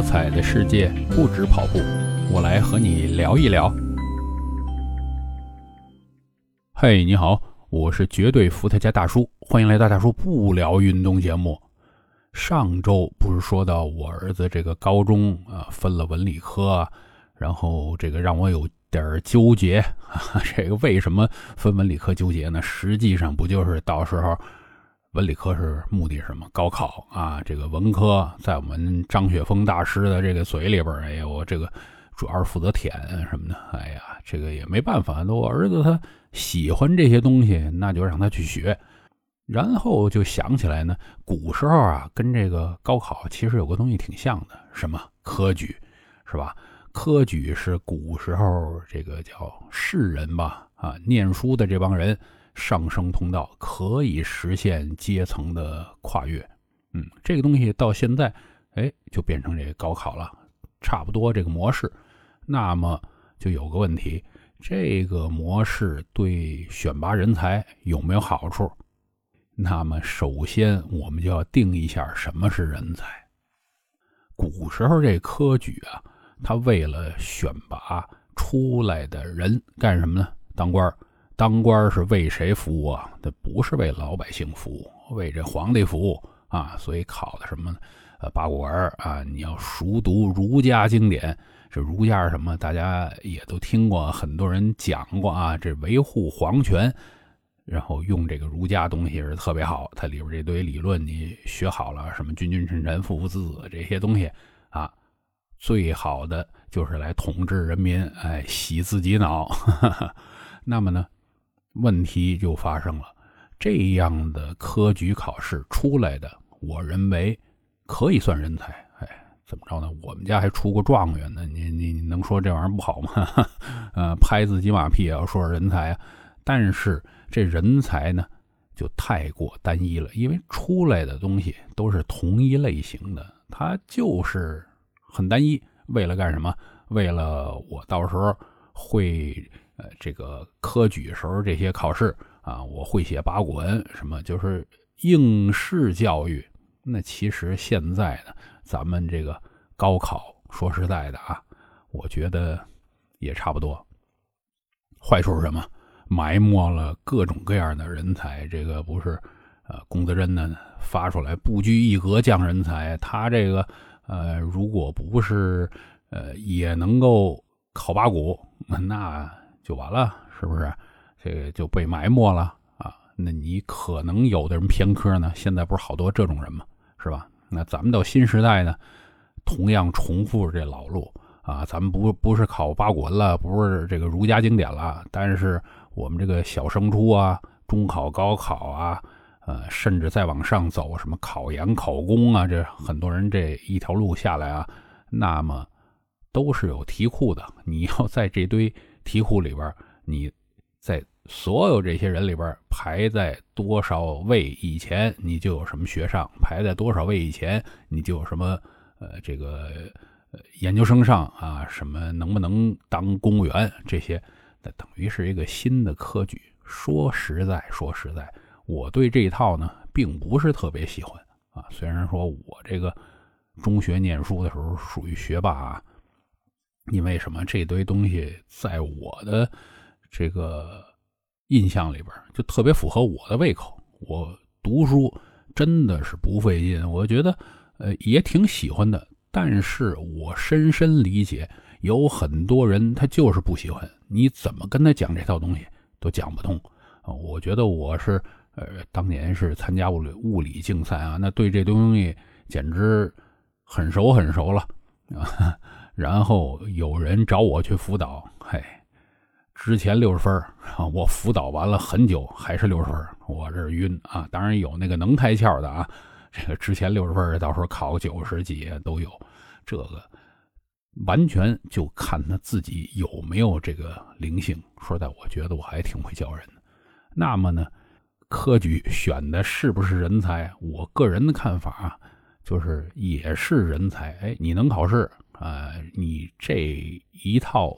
多彩的世界不止跑步，我来和你聊一聊。嘿，你好，我是绝对伏特加大叔，欢迎来到大叔不聊运动节目。上周不是说到我儿子这个高中啊分了文理科，然后这个让我有点纠结。这个为什么分文理科纠结呢？实际上不就是到时候。文理科是目的是什么？高考啊！这个文科在我们张雪峰大师的这个嘴里边，哎呀，我这个主要是负责舔什么的。哎呀，这个也没办法，那我儿子他喜欢这些东西，那就让他去学。然后就想起来呢，古时候啊，跟这个高考其实有个东西挺像的，什么科举，是吧？科举是古时候这个叫士人吧，啊，念书的这帮人。上升通道可以实现阶层的跨越，嗯，这个东西到现在，哎，就变成这个高考了，差不多这个模式。那么就有个问题，这个模式对选拔人才有没有好处？那么首先我们就要定一下什么是人才。古时候这科举啊，他为了选拔出来的人干什么呢？当官。当官是为谁服务啊？这不是为老百姓服务，为这皇帝服务啊！所以考的什么？呃，八股文啊，你要熟读儒家经典。这儒家是什么？大家也都听过，很多人讲过啊。这维护皇权，然后用这个儒家东西是特别好。它里边这堆理论你学好了，什么君君臣臣父父子子这些东西啊，最好的就是来统治人民，哎，洗自己脑。那么呢？问题就发生了，这样的科举考试出来的，我认为可以算人才。哎，怎么着呢？我们家还出过状元呢。你你你能说这玩意儿不好吗？呃，拍自己马屁也要说人才啊。但是这人才呢，就太过单一了，因为出来的东西都是同一类型的，它就是很单一。为了干什么？为了我到时候会。呃，这个科举时候这些考试啊，我会写八股文，什么就是应试教育。那其实现在呢，咱们这个高考，说实在的啊，我觉得也差不多。坏处是什么？埋没了各种各样的人才。这个不是呃，龚自珍呢发出来不拘一格降人才，他这个呃，如果不是呃，也能够考八股，那。就完了，是不是？这个就被埋没了啊？那你可能有的人偏科呢？现在不是好多这种人吗？是吧？那咱们到新时代呢，同样重复这老路啊。咱们不不是考八股文了，不是这个儒家经典了，但是我们这个小升初啊、中考、高考啊，呃，甚至再往上走，什么考研、考公啊，这很多人这一条路下来啊，那么都是有题库的。你要在这堆。题库里边，你在所有这些人里边排在多少位以前，你就有什么学上；排在多少位以前，你就有什么呃这个研究生上啊，什么能不能当公务员这些，那等于是一个新的科举。说实在，说实在，我对这一套呢，并不是特别喜欢啊。虽然说我这个中学念书的时候属于学霸啊。你为什么？这堆东西在我的这个印象里边，就特别符合我的胃口。我读书真的是不费劲，我觉得呃也挺喜欢的。但是我深深理解，有很多人他就是不喜欢。你怎么跟他讲这套东西都讲不通啊！我觉得我是呃当年是参加物理物理竞赛啊，那对这东西简直很熟很熟了啊。然后有人找我去辅导，嘿，之前六十分啊，我辅导完了很久还是六十分，我这晕啊！当然有那个能开窍的啊，这个之前六十分，到时候考九十几都有，这个完全就看他自己有没有这个灵性。说实在，我觉得我还挺会教人的。那么呢，科举选的是不是人才？我个人的看法啊，就是也是人才。哎，你能考试。呃，你这一套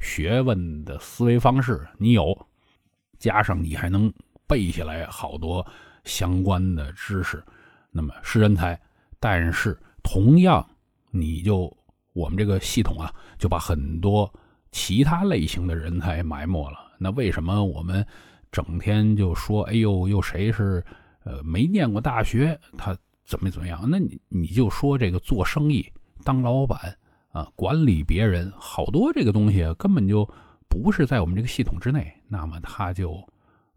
学问的思维方式，你有，加上你还能背下来好多相关的知识，那么是人才。但是同样你就我们这个系统啊，就把很多其他类型的人才埋没了。那为什么我们整天就说，哎呦，又谁是呃没念过大学，他怎么怎么样？那你你就说这个做生意、当老板啊、管理别人，好多这个东西根本就不是在我们这个系统之内，那么他就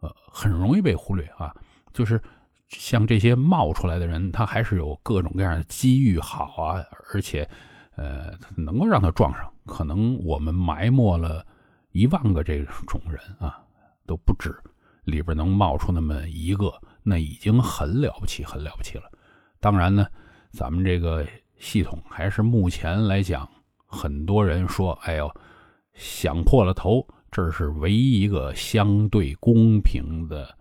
呃很容易被忽略啊。就是像这些冒出来的人，他还是有各种各样的机遇好啊，而且呃能够让他撞上。可能我们埋没了一万个这种人啊，都不止，里边能冒出那么一个，那已经很了不起，很了不起了。当然呢，咱们这个系统还是目前来讲，很多人说，哎呦，想破了头，这是唯一一个相对公平的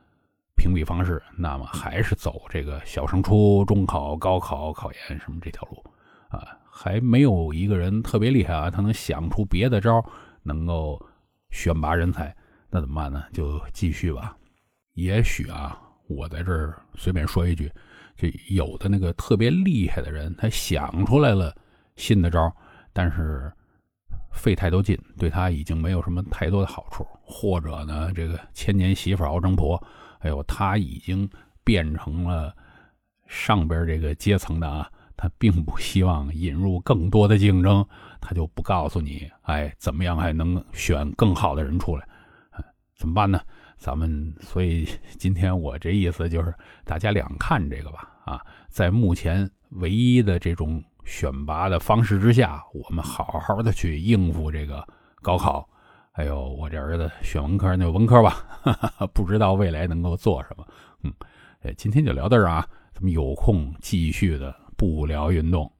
评比方式。那么还是走这个小升初、中考、高考、考研什么这条路啊，还没有一个人特别厉害啊，他能想出别的招，能够选拔人才。那怎么办呢？就继续吧。也许啊，我在这儿随便说一句，就有的那个特别厉害的人，他想出来了新的招，但是费太多劲，对他已经没有什么太多的好处。或者呢，这个千年媳妇熬成婆，哎呦，他已经变成了上边这个阶层的啊，他并不希望引入更多的竞争，他就不告诉你，哎，怎么样还能选更好的人出来。怎么办呢？咱们所以 今天我这意思就是，大家两看这个吧。啊，在目前唯一的这种选拔的方式之下，我们好好的去应付这个高考。还有我这儿子选文科那就文科吧，不知道未来能够做什么。嗯，今天就聊到这儿啊，咱们有空继续的不聊运动。